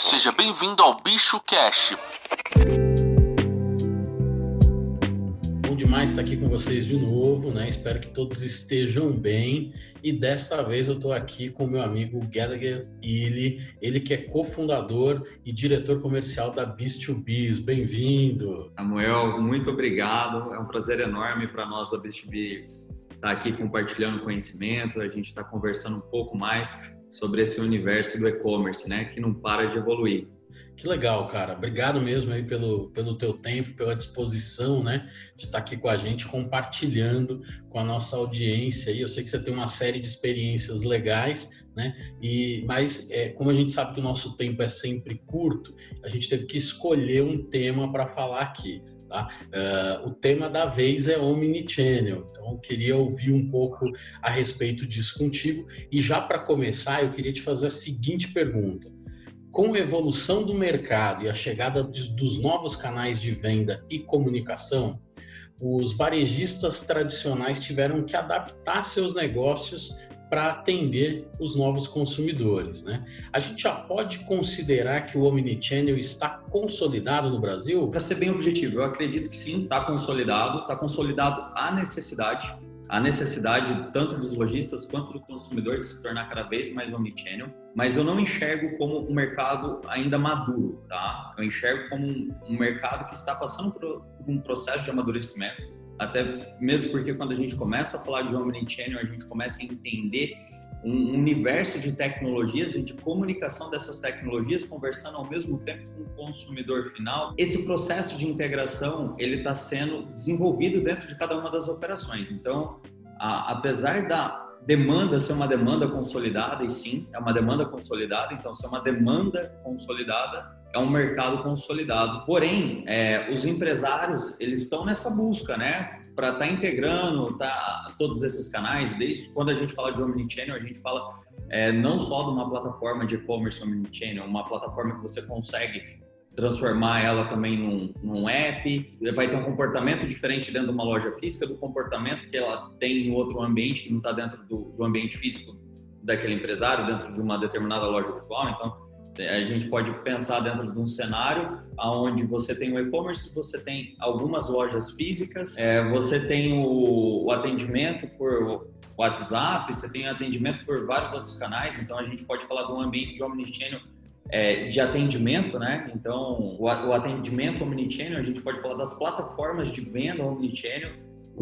Seja bem-vindo ao Bicho Cash. Bom demais estar aqui com vocês de novo, né? Espero que todos estejam bem. E desta vez eu estou aqui com meu amigo Gallagher Illy, ele que é cofundador e diretor comercial da Beast2Biz. Bem-vindo! Samuel, muito obrigado. É um prazer enorme para nós da Beast2Biz estar aqui compartilhando conhecimento, a gente está conversando um pouco mais sobre esse universo do e-commerce, né, que não para de evoluir. Que legal, cara. Obrigado mesmo aí pelo, pelo teu tempo, pela disposição, né, de estar aqui com a gente, compartilhando com a nossa audiência. E eu sei que você tem uma série de experiências legais, né? E mas é, como a gente sabe que o nosso tempo é sempre curto, a gente teve que escolher um tema para falar aqui. Tá? Uh, o tema da vez é Omnichannel, então queria ouvir um pouco a respeito disso contigo. E já para começar, eu queria te fazer a seguinte pergunta: com a evolução do mercado e a chegada dos novos canais de venda e comunicação, os varejistas tradicionais tiveram que adaptar seus negócios para atender os novos consumidores. Né? A gente já pode considerar que o Omnichannel está consolidado no Brasil? Para ser bem objetivo, eu acredito que sim, está consolidado, está consolidado a necessidade, a necessidade tanto dos lojistas quanto do consumidor de se tornar cada vez mais omnichannel, mas eu não enxergo como um mercado ainda maduro, tá? Eu enxergo como um mercado que está passando por um processo de amadurecimento até mesmo porque quando a gente começa a falar de Omnichannel, a gente começa a entender um universo de tecnologias e de comunicação dessas tecnologias conversando ao mesmo tempo com o consumidor final. Esse processo de integração ele está sendo desenvolvido dentro de cada uma das operações. Então, a, apesar da demanda ser uma demanda consolidada, e sim, é uma demanda consolidada, então ser uma demanda consolidada é um mercado consolidado. Porém, é, os empresários eles estão nessa busca, né? Para estar tá integrando tá, todos esses canais. Desde quando a gente fala de omnichannel, a gente fala é, não só de uma plataforma de e-commerce omnichannel, uma plataforma que você consegue transformar ela também num, num app, vai ter um comportamento diferente dentro de uma loja física do comportamento que ela tem em outro ambiente que não está dentro do, do ambiente físico daquele empresário, dentro de uma determinada loja virtual. Então, a gente pode pensar dentro de um cenário onde você tem o e-commerce, você tem algumas lojas físicas, é, você tem o, o, atendimento por WhatsApp, você tem atendimento por vários outros canais, então a gente pode falar de um ambiente de omnichannel é, de atendimento, né? Então, o, o atendimento omnichannel, a gente pode falar das plataformas de venda omnichannel,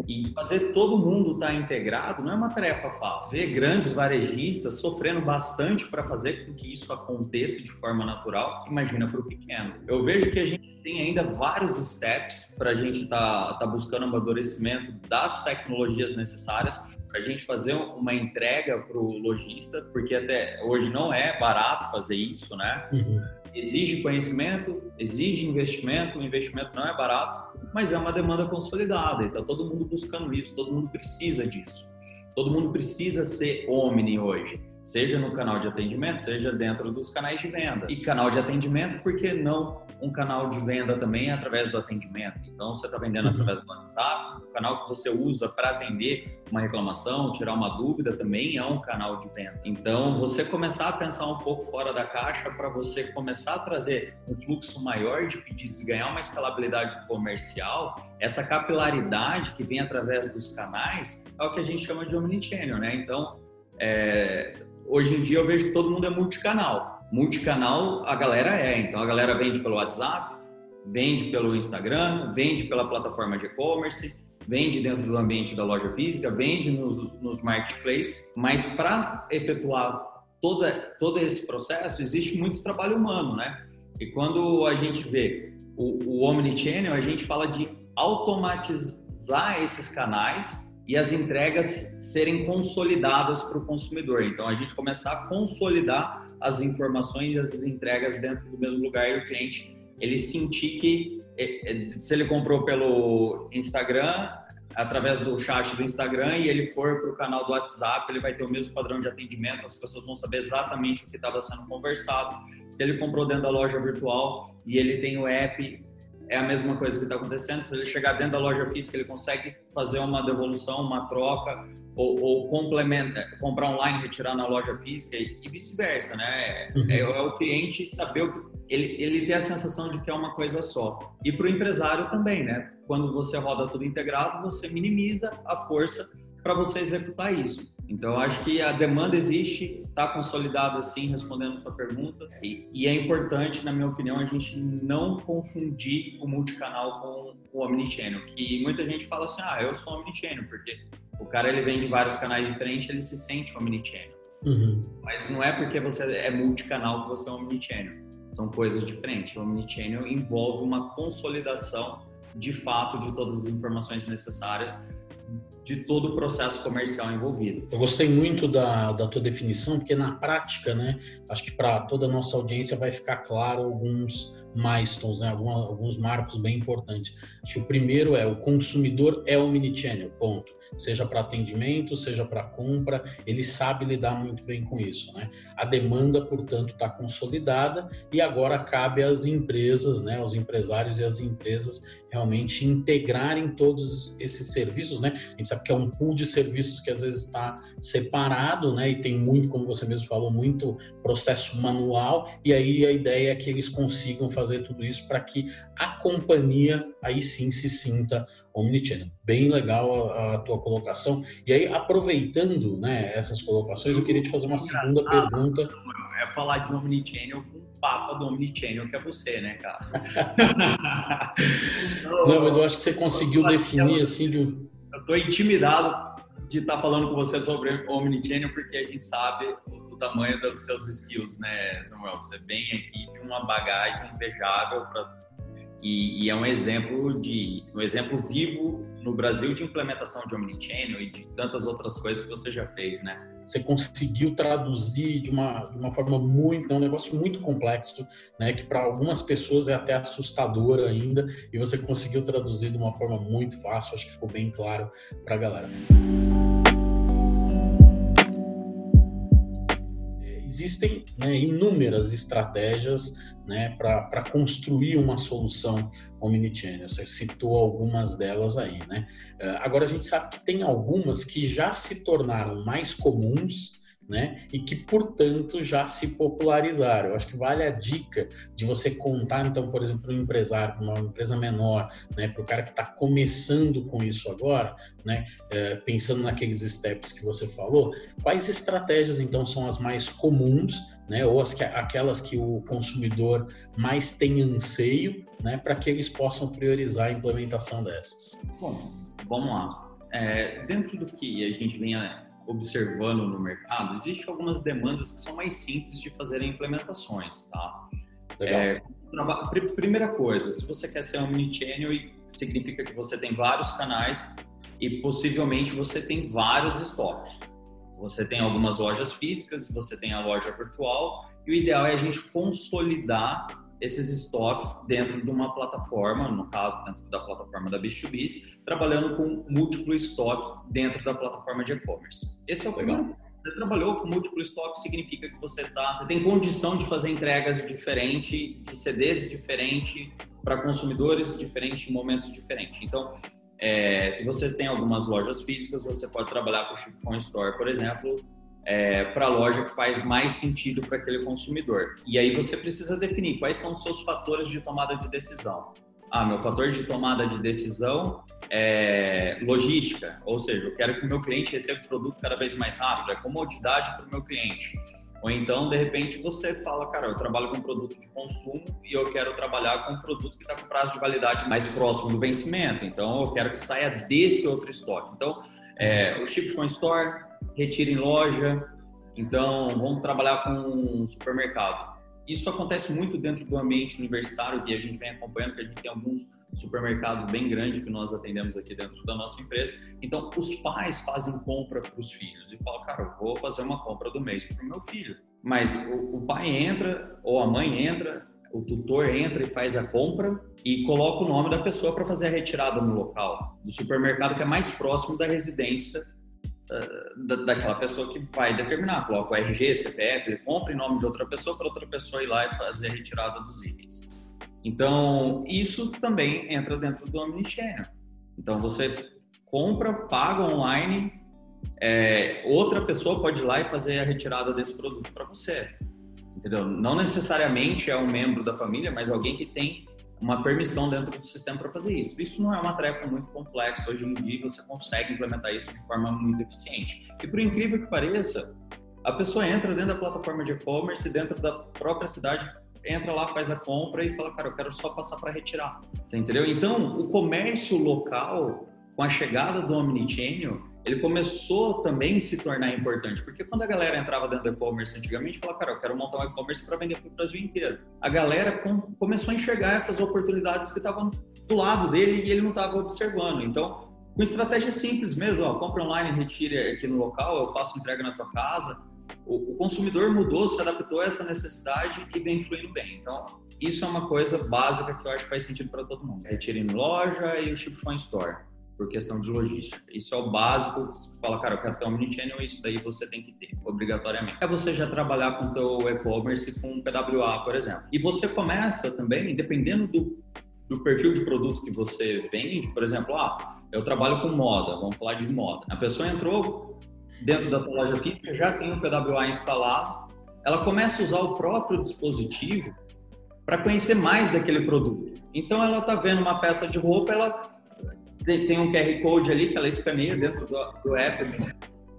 e fazer todo mundo estar tá integrado não é uma tarefa fácil. Ver grandes varejistas sofrendo bastante para fazer com que isso aconteça de forma natural, imagina para o pequeno. Eu vejo que a gente tem ainda vários steps para a gente estar tá, tá buscando amadurecimento das tecnologias necessárias para a gente fazer uma entrega para o lojista, porque até hoje não é barato fazer isso, né? Uhum. Exige conhecimento, exige investimento, o investimento não é barato, mas é uma demanda consolidada, então todo mundo buscando isso, todo mundo precisa disso. Todo mundo precisa ser omni hoje seja no canal de atendimento, seja dentro dos canais de venda. E canal de atendimento, por que não um canal de venda também através do atendimento? Então, você está vendendo uhum. através do WhatsApp, o canal que você usa para atender uma reclamação, tirar uma dúvida, também é um canal de venda. Então, você começar a pensar um pouco fora da caixa para você começar a trazer um fluxo maior de pedidos e ganhar uma escalabilidade comercial, essa capilaridade que vem através dos canais é o que a gente chama de omnichannel, né? Então, é, hoje em dia eu vejo que todo mundo é multicanal. Multicanal a galera é, então a galera vende pelo WhatsApp, vende pelo Instagram, vende pela plataforma de e-commerce, vende dentro do ambiente da loja física, vende nos, nos marketplaces, mas para efetuar toda, todo esse processo existe muito trabalho humano, né? E quando a gente vê o, o Omnichannel, a gente fala de automatizar esses canais e as entregas serem consolidadas para o consumidor. Então, a gente começar a consolidar as informações e as entregas dentro do mesmo lugar e o cliente ele sentir que é, é, se ele comprou pelo Instagram, através do chat do Instagram e ele for para o canal do WhatsApp, ele vai ter o mesmo padrão de atendimento, as pessoas vão saber exatamente o que estava sendo conversado. Se ele comprou dentro da loja virtual e ele tem o app, é a mesma coisa que está acontecendo. Se ele chegar dentro da loja física, ele consegue fazer uma devolução, uma troca, ou, ou complementa, comprar online, retirar na loja física e, e vice-versa, né? Uhum. É, é, o cliente saber o que ele, ele tem a sensação de que é uma coisa só. E para o empresário também, né? Quando você roda tudo integrado, você minimiza a força para você executar isso. Então, acho que a demanda existe, está consolidado assim, respondendo a sua pergunta. E, e, é importante, na minha opinião, a gente não confundir o multicanal com o omnichannel. Que muita gente fala assim, ah, eu sou omnichannel, porque o cara ele vem de vários canais diferentes, ele se sente omnichannel. Uhum. Mas não é porque você é multicanal que você é omnichannel. São coisas diferentes. O omnichannel envolve uma consolidação de fato de todas as informações necessárias de todo o processo comercial envolvido. Eu gostei muito da, da tua definição, porque na prática, né, acho que para toda a nossa audiência vai ficar claro alguns milestones, né, alguns, marcos bem importantes. Acho que o primeiro é o consumidor é omnichannel, ponto seja para atendimento, seja para compra, ele sabe lidar muito bem com isso. Né? A demanda, portanto, está consolidada e agora cabe às empresas, né, aos empresários e às empresas realmente integrarem todos esses serviços. Né? A gente sabe que é um pool de serviços que às vezes está separado né, e tem muito, como você mesmo falou, muito processo manual e aí a ideia é que eles consigam fazer tudo isso para que a companhia aí sim se sinta omnichannel. Bem legal a, a, tua colocação. E aí, aproveitando né, essas colocações, eu queria te fazer uma segunda ah, pergunta. É falar de omnichannel com o papa do omnichannel, que é você, né, cara? Não, mas eu acho que você conseguiu definir assim de um... Eu tô intimidado de estar tá falando com você sobre omnichannel, porque a gente sabe o, o tamanho dos seus skills, né, Samuel? Você vem aqui de uma bagagem invejável para e, e, é um exemplo de um exemplo vivo no Brasil de implementação de omnichannel e de tantas outras coisas que você já fez, né? Você conseguiu traduzir de uma, de uma forma muito, é um negócio muito complexo, né? Que para algumas pessoas é até assustador ainda, e você conseguiu traduzir de uma forma muito fácil. Acho que ficou bem claro para a galera. Existem né, inúmeras estratégias né, para construir uma solução omnichannel. Você citou algumas delas aí. Né? Eh, agora, a gente sabe que tem algumas que já se tornaram mais comuns né? E que, portanto, já se popularizaram. Eu acho que vale a dica de você contar, então, por exemplo, para um empresário, para uma empresa menor, né? Para o cara que está começando com isso agora, né? É, pensando naqueles steps que você falou, quais estratégias, então, são as mais comuns, né? Ou as que, aquelas que o consumidor mais tem anseio, né? Para que eles possam priorizar a implementação dessas. Bom, vamos lá. É, dentro do que a gente vem observando no mercado, existem algumas demandas que são mais simples de fazer implementações, tá? É, primeira coisa, se você quer ser omnichannel, significa que você tem vários canais e possivelmente você tem vários estoques. Você tem algumas lojas físicas, você tem a loja virtual e o ideal é a gente consolidar esses estoques dentro de uma plataforma, no caso, dentro da plataforma da B2B, trabalhando com múltiplo estoque dentro da plataforma de e-commerce. Esse é o primeiro. Você trabalhou com múltiplo estoque, significa que você, tá, você tem condição de fazer entregas diferentes, de CDs diferentes, para consumidores diferentes, em momentos diferentes. Então, é, se você tem algumas lojas físicas, você pode trabalhar com o Ship Phone Store, por exemplo, é, para a loja que faz mais sentido para aquele consumidor. E aí você precisa definir quais são os seus fatores de tomada de decisão. Ah, meu fator de tomada de decisão é logística, ou seja, eu quero que o meu cliente receba o produto cada vez mais rápido, é comodidade para o meu cliente. Ou então, de repente, você fala, cara, eu trabalho com produto de consumo e eu quero trabalhar com um produto que está com prazo de validade mais próximo do vencimento. Então, eu quero que saia desse outro estoque. Então, é, o Ship Store, retira em loja. Então, vamos trabalhar com um supermercado. Isso acontece muito dentro do ambiente universitário que a gente vem acompanhando, que a gente tem alguns supermercados bem grandes que nós atendemos aqui dentro da nossa empresa. Então, os pais fazem compra para os filhos e falam, cara, eu vou fazer uma compra do mês para o meu filho. Mas o, o pai entra, ou a mãe entra, o tutor entra e faz a compra e coloca o nome da pessoa para fazer a retirada no local do supermercado que é mais próximo da residência uh, daquela pessoa que vai determinar. Coloca o RG, CPF, ele compra em nome de outra pessoa para outra pessoa ir lá e fazer a retirada dos itens. Então, isso também entra dentro do Omnichannel. Então, você compra, paga online é, outra pessoa pode ir lá e fazer a retirada desse produto para você. Entendeu? Não necessariamente é um membro da família, mas alguém que tem uma permissão dentro do sistema para fazer isso. Isso não é uma tarefa muito complexa. Hoje em dia você consegue implementar isso de forma muito eficiente. E por incrível que pareça, a pessoa entra dentro da plataforma de e-commerce, dentro da própria cidade, entra lá, faz a compra e fala, cara, eu quero só passar para retirar. Você entendeu? Então, o comércio local, com a chegada do Omnichannel, ele começou também a se tornar importante, porque quando a galera entrava dentro do e-commerce antigamente, falava, cara, eu quero montar um e-commerce para vender para o Brasil inteiro. A galera com, começou a enxergar essas oportunidades que estavam do lado dele e ele não estava observando. Então, com estratégia simples mesmo, ó, compra online, retire aqui no local, eu faço entrega na tua casa. O, o consumidor mudou, se adaptou a essa necessidade e vem fluindo bem. Então, isso é uma coisa básica que eu acho que faz sentido para todo mundo. Retire em loja e o from Store por questão de logística. Isso é o básico. Você fala, cara, eu quero ter um omnichannel, isso daí você tem que ter, obrigatoriamente. É você já trabalhar com o teu e-commerce com PWA, por exemplo. E você começa também, dependendo do, do perfil de produto que você vende, por exemplo, ah, eu trabalho com moda, vamos falar de moda. A pessoa entrou dentro da tua loja física, já tem o PWA instalado, ela começa a usar o próprio dispositivo para conhecer mais daquele produto. Então ela está vendo uma peça de roupa, ela tem um QR Code ali que ela escaneia dentro do, do app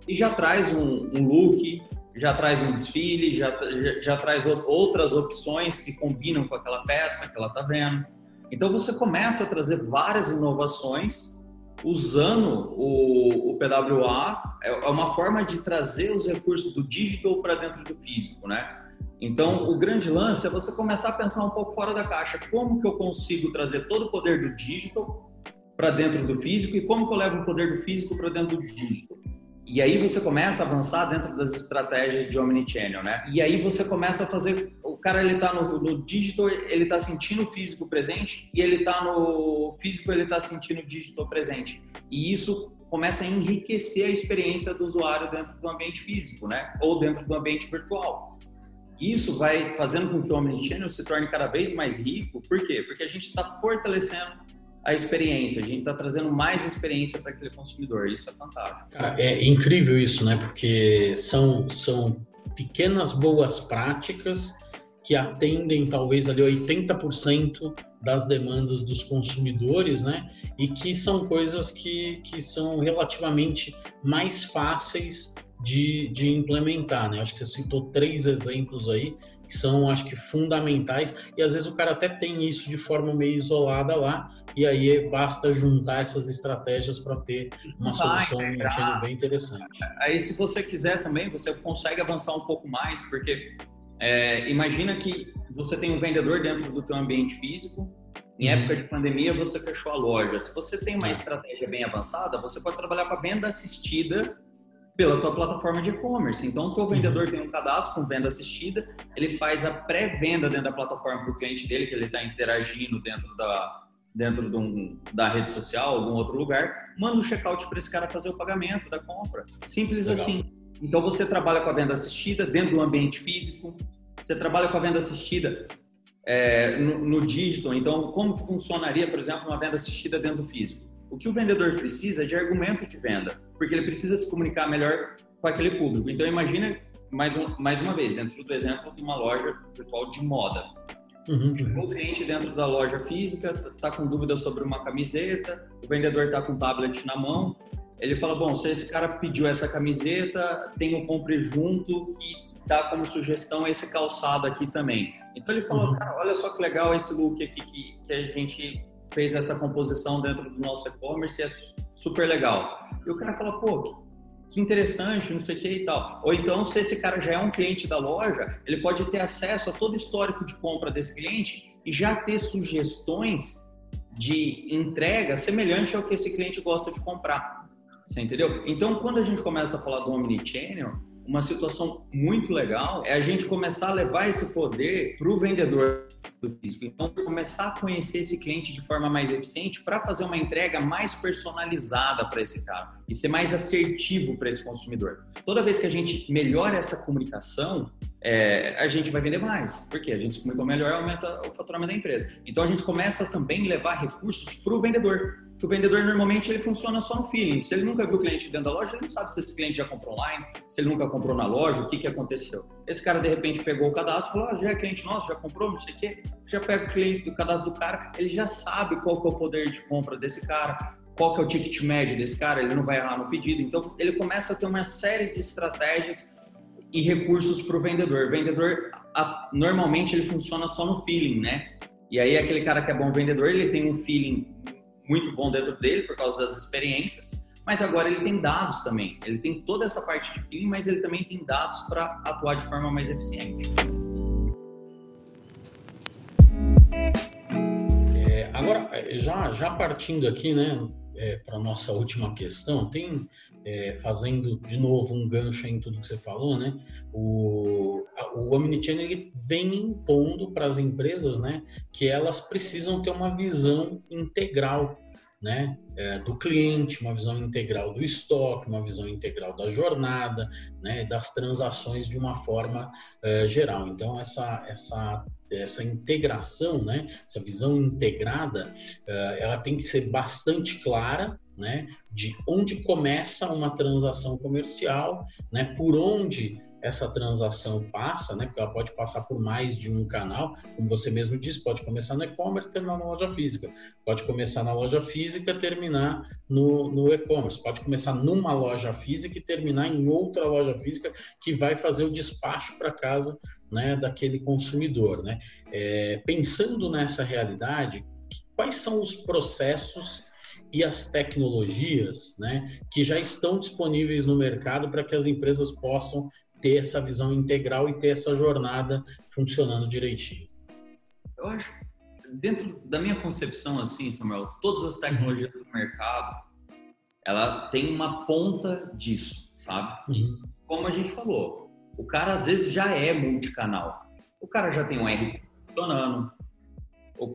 e já traz um, um, look, já traz um desfile, já, já, já, traz outras opções que combinam com aquela peça que ela está vendo. Então você começa a trazer várias inovações usando o, o PWA, é, é uma forma de trazer os recursos do digital para dentro do físico, né? Então, o grande lance é você começar a pensar um pouco fora da caixa. Como que eu consigo trazer todo o poder do digital para dentro do físico e como que eu levo o poder do físico para dentro do digital. E aí você começa a avançar dentro das estratégias de omnichannel, né? E aí você começa a fazer, o cara ele tá no, no digital, ele tá sentindo o físico presente e ele tá no físico, ele tá sentindo o digital presente. E isso começa a enriquecer a experiência do usuário dentro do ambiente físico, né? Ou dentro do ambiente virtual. Isso vai fazendo com que o omnichannel se torne cada vez mais rico. Por quê? Porque a gente está fortalecendo a experiência, a gente está trazendo mais experiência para aquele consumidor. Isso é fantástico. É incrível isso, né? Porque são, são pequenas boas práticas que atendem talvez ali 80% das demandas dos consumidores, né? E que são coisas que, que são relativamente mais fáceis de, de implementar, né? Acho que você citou três exemplos aí que são, acho que, fundamentais. E às vezes o cara até tem isso de forma meio isolada lá, e aí basta juntar essas estratégias para ter uma solução bem interessante. Aí, se você quiser também, você consegue avançar um pouco mais, porque é, imagina que você tem um vendedor dentro do teu ambiente físico, em uhum. época de pandemia, você fechou a loja. Se você tem uma é. estratégia bem avançada, você pode trabalhar com a venda assistida pela tua plataforma de e-commerce. Então, o teu uhum. vendedor tem um cadastro com venda assistida, ele faz a pré-venda dentro da plataforma para o cliente dele, que ele está interagindo dentro da dentro de um, da rede social, algum outro lugar, manda um checkout para esse cara fazer o pagamento da compra. Simples Legal. assim. Então, você trabalha com a venda assistida dentro do ambiente físico, você trabalha com a venda assistida é, no, no digital. Então, como funcionaria, por exemplo, uma venda assistida dentro do físico? O que o vendedor precisa é de argumento de venda, porque ele precisa se comunicar melhor com aquele público. Então, imagina, mais, um, mais uma vez, dentro do exemplo de uma loja virtual de moda. Uhum, uhum. O cliente dentro da loja física está com dúvida sobre uma camiseta, o vendedor está com o tablet na mão, ele fala, bom, se esse cara pediu essa camiseta, tem um compre junto que dá como sugestão esse calçado aqui também. Então ele falou, uhum. cara, olha só que legal esse look aqui que, que a gente fez essa composição dentro do nosso e-commerce é super legal. E o cara fala, pô, que interessante, não sei o que e tal. Ou então, se esse cara já é um cliente da loja, ele pode ter acesso a todo o histórico de compra desse cliente e já ter sugestões de entrega semelhante ao que esse cliente gosta de comprar. Você entendeu? Então, quando a gente começa a falar do Omnichannel, uma situação muito legal é a gente começar a levar esse poder para o vendedor do físico. Então, começar a conhecer esse cliente de forma mais eficiente para fazer uma entrega mais personalizada para esse cara e ser mais assertivo para esse consumidor. Toda vez que a gente melhora essa comunicação, é, a gente vai vender mais. Porque a gente se comunicou melhor, aumenta o faturamento da empresa. Então a gente começa também a levar recursos para o vendedor. O vendedor normalmente ele funciona só no feeling. Se ele nunca viu o cliente dentro da loja, ele não sabe se esse cliente já comprou online, se ele nunca comprou na loja, o que, que aconteceu. Esse cara de repente pegou o cadastro falou: ah, já é cliente nosso, já comprou, não sei o quê. Já pega o cliente do cadastro do cara, ele já sabe qual que é o poder de compra desse cara, qual que é o ticket médio desse cara, ele não vai errar no pedido. Então ele começa a ter uma série de estratégias e recursos para o vendedor. O vendedor, a, normalmente, ele funciona só no feeling, né? E aí, aquele cara que é bom vendedor, ele tem um feeling muito bom dentro dele por causa das experiências, mas agora ele tem dados também. Ele tem toda essa parte de feeling, mas ele também tem dados para atuar de forma mais eficiente. É, agora, já, já partindo aqui, né, é, para nossa última questão, tem é, fazendo de novo um gancho em tudo que você falou, né? O, o Omnichannel ele vem impondo para as empresas, né, que elas precisam ter uma visão integral, né, é, do cliente, uma visão integral do estoque, uma visão integral da jornada, né, das transações de uma forma é, geral. Então essa essa essa integração, né, essa visão integrada, é, ela tem que ser bastante clara né, de onde começa uma transação comercial, né, por onde essa transação passa, né, porque ela pode passar por mais de um canal, como você mesmo disse, pode começar no e-commerce, terminar na loja física, pode começar na loja física, terminar no, no e-commerce, pode começar numa loja física e terminar em outra loja física que vai fazer o despacho para casa, né, daquele consumidor, né. É, pensando nessa realidade, quais são os processos e as tecnologias né, que já estão disponíveis no mercado para que as empresas possam ter essa visão integral e ter essa jornada funcionando direitinho. Eu acho, dentro da minha concepção, assim, Samuel, todas as tecnologias uhum. do mercado, ela tem uma ponta disso, sabe? Uhum. Como a gente falou, o cara às vezes já é multicanal. O cara já tem um RP funcionando. O,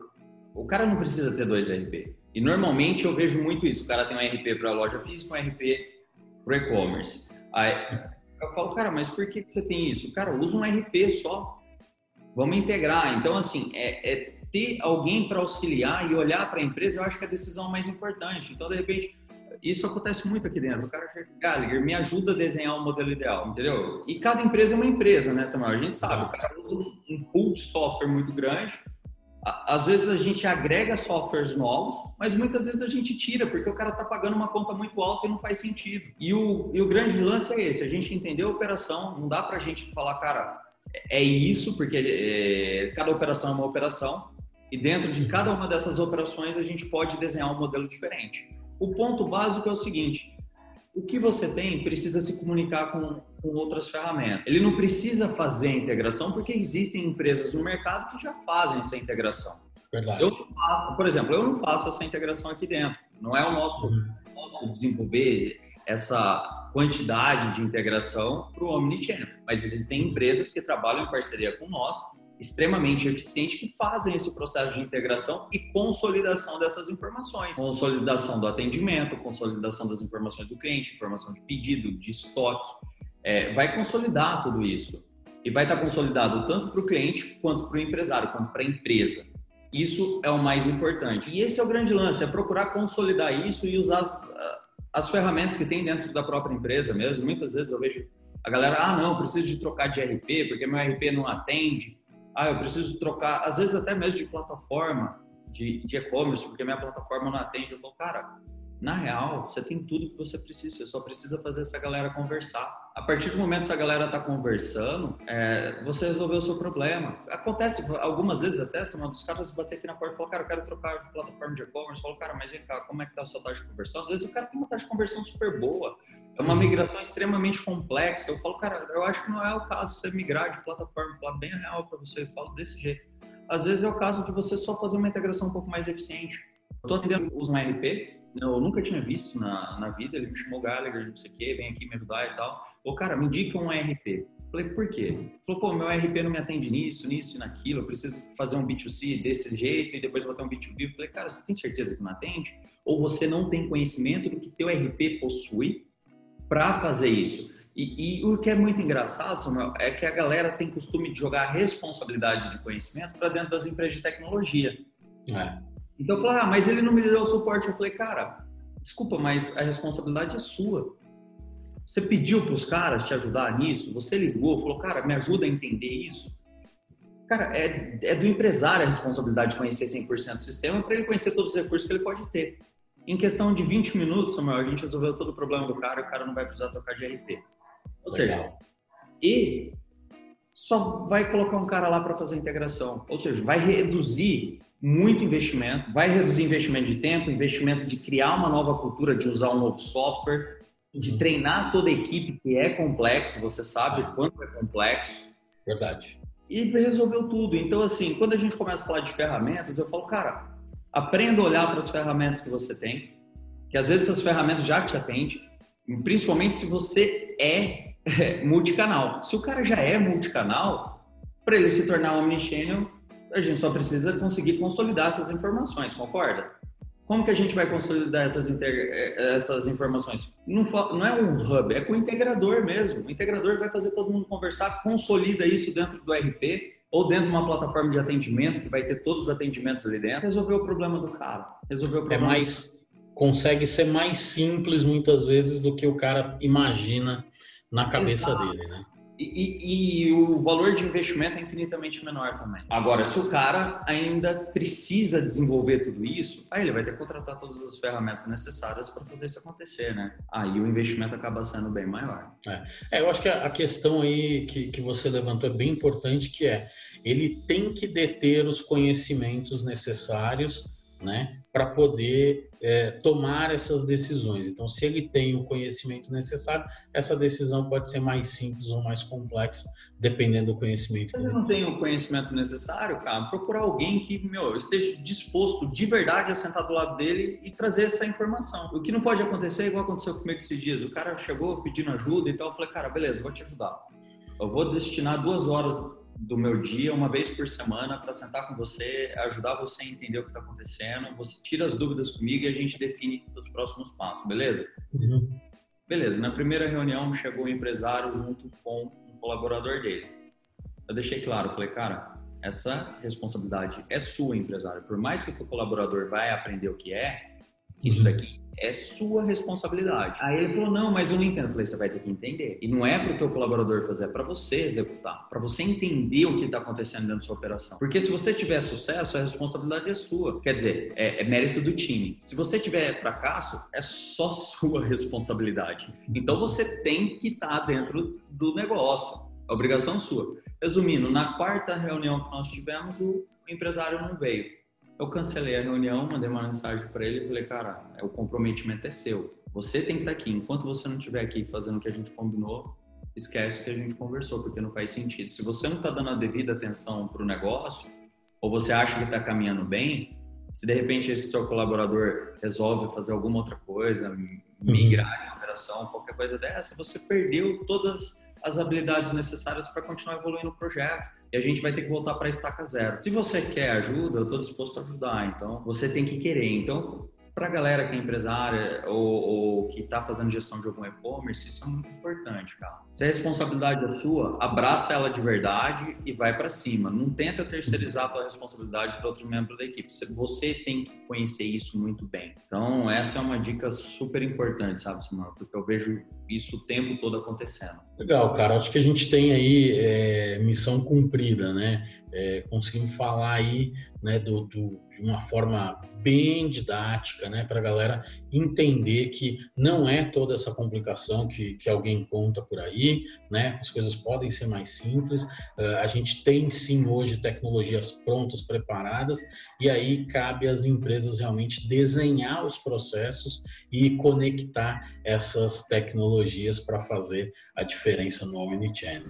o cara não precisa ter dois RP. E normalmente eu vejo muito isso. O cara tem um RP para a loja física, um RP para e-commerce. Aí eu falo, cara, mas por que, você tem isso? Cara, usa um RP só. Vamos integrar. Então, assim, é, é ter alguém para auxiliar e olhar para a empresa, eu acho que é a decisão mais importante. Então, de repente, isso acontece muito aqui dentro. O cara chega, Gallagher, me ajuda a desenhar o um modelo ideal, entendeu? E cada empresa é uma empresa, né, Samuel? A gente sabe, o cara usa um pool de software muito grande, às vezes a gente agrega softwares novos, mas muitas vezes a gente tira, porque o cara está pagando uma conta muito alta e não faz sentido. E o, e o grande lance é esse: a gente entender a operação, não dá para a gente falar, cara, é isso, porque é, cada operação é uma operação, e dentro de cada uma dessas operações a gente pode desenhar um modelo diferente. O ponto básico é o seguinte: o que você tem precisa se comunicar com, com outras ferramentas. Ele não precisa fazer a integração porque existem empresas no mercado que já fazem essa integração. Verdade. Eu por exemplo, eu não faço essa integração aqui dentro. Não é o nosso uhum. desenvolver essa quantidade de integração para o Omnichannel. Mas existem empresas que trabalham em parceria com nós extremamente eficiente que fazem esse processo de integração e consolidação dessas informações. Consolidação do atendimento, consolidação das informações do cliente, informação de pedido, de estoque. É, vai consolidar tudo isso. E vai estar consolidado tanto para o cliente, quanto para o empresário, quanto para a empresa. Isso é o mais importante. E esse é o grande lance, é procurar consolidar isso e usar as, as ferramentas que tem dentro da própria empresa mesmo. Muitas vezes eu vejo a galera, ah, não, preciso de trocar de RP, porque meu RP não atende ah, eu preciso trocar, às vezes até mesmo de plataforma de e-commerce, porque minha plataforma não atende. Eu falo, cara, na real, você tem tudo que você precisa, você só precisa fazer essa galera conversar. A partir do momento que essa galera está conversando, é, você resolveu o seu problema. Acontece algumas vezes até, uma dos caras bater aqui na porta e falar, cara, eu quero trocar de plataforma de e-commerce. Eu falo, cara, mas vem cá, como é que tá a sua taxa de conversão? Às vezes o cara tem uma taxa de conversão super boa, é uma migração extremamente complexa. Eu falo, cara, eu acho que não é o caso você migrar de plataforma, falar bem real para você, eu falo desse jeito. Às vezes é o caso de você só fazer uma integração um pouco mais eficiente. Eu estou atendendo uso um RP, eu nunca tinha visto na, na vida, ele me chamou Gallagher, não sei o quê, vem aqui me ajudar e tal. Ô, cara, me indica um RP. Falei, por quê? Ele falou, pô, meu RP não me atende nisso, nisso e naquilo, eu preciso fazer um B2C desse jeito e depois vou ter um B2B. Eu falei, cara, você tem certeza que não atende? Ou você não tem conhecimento do que teu RP possui para fazer isso. E, e, o que é muito engraçado, Samuel, é que a galera tem costume de jogar a responsabilidade de conhecimento para dentro das empresas de tecnologia. É. Então eu falei, ah, mas ele não me deu o suporte. Eu falei, cara, desculpa, mas a responsabilidade é sua. Você pediu para os caras te ajudar nisso? Você ligou, falou, cara, me ajuda a entender isso? Cara, é, é do empresário a responsabilidade de conhecer 100% do sistema para ele conhecer todos os recursos que ele pode ter. Em questão de 20 minutos, Samuel, a gente resolveu todo o problema do cara e o cara não vai precisar trocar de RP. Ou Legal. seja, e só vai colocar um cara lá para fazer a integração. Ou seja, vai reduzir muito investimento, vai reduzir investimento de tempo, investimento de criar uma nova cultura, de usar um novo software, de uhum. treinar toda a equipe, que é complexo, você sabe ah. quanto é complexo. Verdade. E resolveu tudo. Então, assim, quando a gente começa a falar de ferramentas, eu falo, cara, aprenda a olhar para as ferramentas que você tem, que às vezes essas ferramentas já te atendem, principalmente se você é é, multicanal. Se o cara já é multicanal, para ele se tornar omnichannel, a gente só precisa conseguir consolidar essas informações, concorda? Como que a gente vai consolidar essas, essas informações? Não, não, é um hub, é com o integrador mesmo. O integrador vai fazer todo mundo conversar, consolida isso dentro do RP ou dentro de uma plataforma de atendimento que vai ter todos os atendimentos ali dentro. Resolveu o problema do cara. Resolveu o é problema. É mais, consegue ser mais simples muitas vezes do que o cara imagina na cabeça Exato. dele, né? E, e, o valor de investimento é infinitamente menor também. Agora, se o cara ainda precisa desenvolver tudo isso, aí ele vai ter que contratar todas as ferramentas necessárias para fazer isso acontecer, né? Aí o investimento acaba sendo bem maior. É, é eu acho que a, a questão aí que, que você levantou é bem importante, que é ele tem que deter os conhecimentos necessários né, para poder é, tomar essas decisões. Então, se ele tem o conhecimento necessário, essa decisão pode ser mais simples ou mais complexa, dependendo do conhecimento. Se ele não tem o conhecimento necessário, cara, procurar alguém que, meu, esteja disposto de verdade a sentar do lado dele e trazer essa informação. O que não pode acontecer é igual aconteceu comigo esses dias. O cara chegou pedindo ajuda e tal, eu falei, cara, beleza, vou te ajudar. Eu vou destinar duas horas do meu dia uma vez por semana para sentar com você, ajudar você a entender o que está acontecendo. Você tira as dúvidas comigo e a gente define os próximos passos, beleza? Uhum. Beleza. Na primeira reunião chegou o um empresário junto com um colaborador dele. Eu deixei claro, falei, cara, essa responsabilidade é sua, empresário. Por mais que o teu colaborador vai aprender o que é, isso uhum. daqui é sua responsabilidade. Aí ele falou: não, mas eu não entendo. Eu falei: você vai ter que entender. E não é para o teu colaborador fazer, é para você executar, para você entender o que está acontecendo dentro da sua operação. Porque se você tiver sucesso, a responsabilidade é sua. Quer dizer, é, é mérito do time. Se você tiver fracasso, é só sua responsabilidade. Então você tem que estar tá dentro do negócio. A obrigação sua. Resumindo, na quarta reunião que nós tivemos, o empresário não veio. Eu cancelei a reunião, mandei uma mensagem para ele e falei, cara, é, o comprometimento é seu. Você tem que estar tá aqui. Enquanto você não estiver aqui fazendo o que a gente combinou, esquece o que a gente conversou, porque não faz sentido. Se você não está dando a devida atenção para o negócio, ou você acha que está caminhando bem, se de repente esse seu colaborador resolve fazer alguma outra coisa, uhum. migrar em operação, qualquer coisa dessa, você perdeu todas as habilidades necessárias para continuar evoluindo o projeto e a gente vai ter que voltar para a estaca zero. Se você quer ajuda, eu estou disposto a ajudar. Então, você tem que querer. Então, para a galera que é empresária ou, ou que está fazendo gestão de algum e-commerce, isso é muito importante, cara. Se a responsabilidade é sua, abraça ela de verdade e vai para cima. Não tenta terceirizar a tua responsabilidade para outro membro da equipe. Você tem que conhecer isso muito bem. Então, essa é uma dica super importante, sabe, Samuel? Porque eu vejo isso o tempo todo acontecendo. Legal, cara. Acho que a gente tem aí é, missão cumprida, né? É, conseguimos falar aí né, do, do, de uma forma bem didática, né, para a galera entender que não é toda essa complicação que, que alguém conta por aí, né? As coisas podem ser mais simples. Uh, a gente tem sim hoje tecnologias prontas, preparadas, e aí cabe às empresas realmente desenhar os processos e conectar essas tecnologias para fazer a diferença no Omnichannel.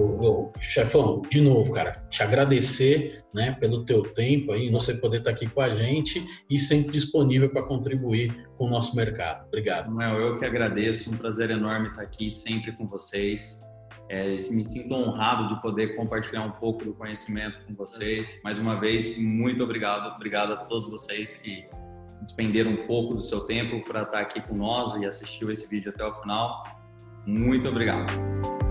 Ô, chefão, de novo, cara, te agradecer né, pelo teu tempo aí, você poder estar aqui com a gente e sempre disponível para contribuir com o nosso mercado. Obrigado. Não, eu que agradeço, um prazer enorme estar aqui sempre com vocês. É, me sinto honrado de poder compartilhar um pouco do conhecimento com vocês. Mais uma vez, muito obrigado. Obrigado a todos vocês que despenderam um pouco do seu tempo para estar aqui com nós e assistiu esse vídeo até o final. Muito obrigado.